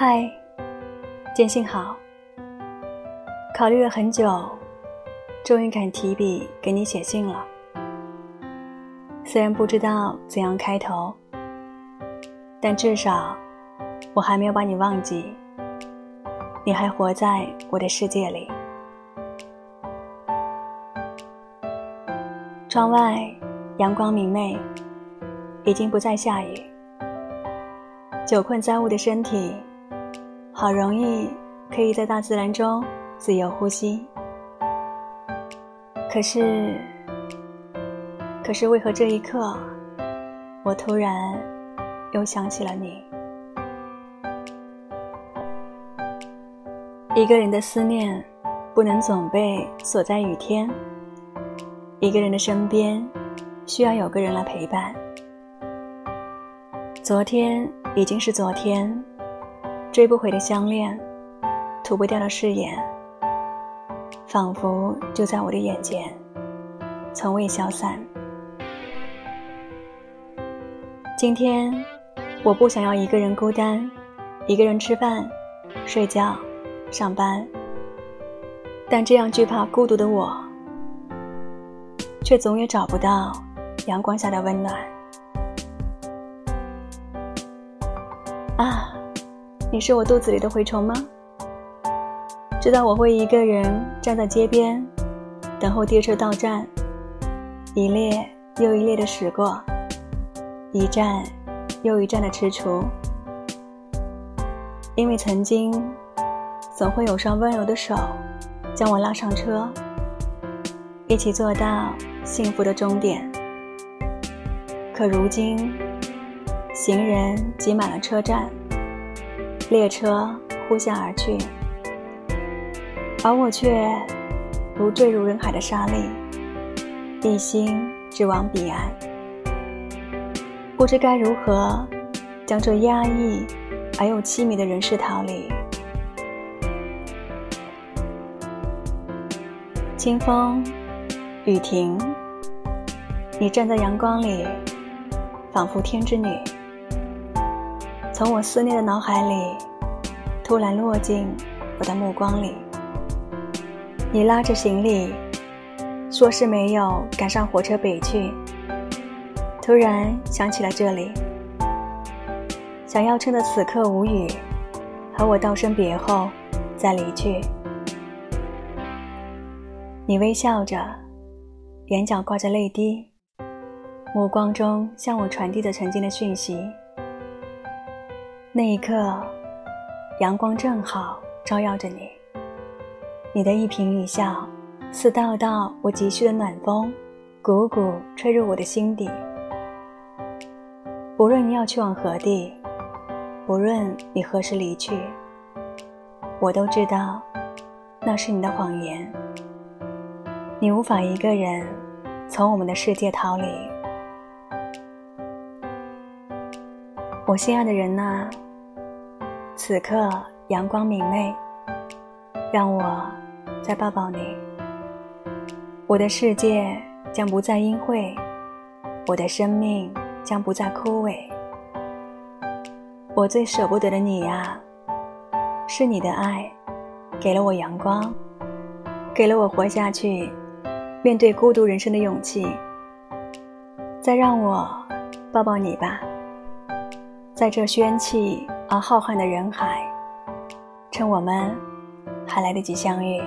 嗨，见信好。考虑了很久，终于敢提笔给你写信了。虽然不知道怎样开头，但至少我还没有把你忘记，你还活在我的世界里。窗外阳光明媚，已经不再下雨。久困在屋的身体。好容易可以在大自然中自由呼吸，可是，可是为何这一刻，我突然又想起了你？一个人的思念不能总被锁在雨天，一个人的身边需要有个人来陪伴。昨天已经是昨天。追不回的相恋，涂不掉的誓言，仿佛就在我的眼前，从未消散。今天，我不想要一个人孤单，一个人吃饭、睡觉、上班。但这样惧怕孤独的我，却总也找不到阳光下的温暖。啊！你是我肚子里的蛔虫吗？知道我会一个人站在街边，等候列车到站，一列又一列的驶过，一站又一站的踟蹰。因为曾经，总会有双温柔的手将我拉上车，一起坐到幸福的终点。可如今，行人挤满了车站。列车呼啸而去，而我却如坠入人海的沙粒，一心只往彼岸。不知该如何将这压抑而又凄迷的人世逃离。清风，雨停，你站在阳光里，仿佛天之女。从我思念的脑海里，突然落进我的目光里。你拉着行李，说是没有赶上火车北去。突然想起了这里，想要趁着此刻无语，和我道声别后再离去。你微笑着，眼角挂着泪滴，目光中向我传递着曾经的讯息。那一刻，阳光正好照耀着你。你的一颦一笑，似道道我急需的暖风，鼓鼓吹入我的心底。不论你要去往何地，不论你何时离去，我都知道，那是你的谎言。你无法一个人从我们的世界逃离。我心爱的人呐。此刻阳光明媚，让我再抱抱你。我的世界将不再阴晦，我的生命将不再枯萎。我最舍不得的你呀，是你的爱，给了我阳光，给了我活下去、面对孤独人生的勇气。再让我抱抱你吧，在这喧气。而浩瀚的人海，趁我们还来得及相遇。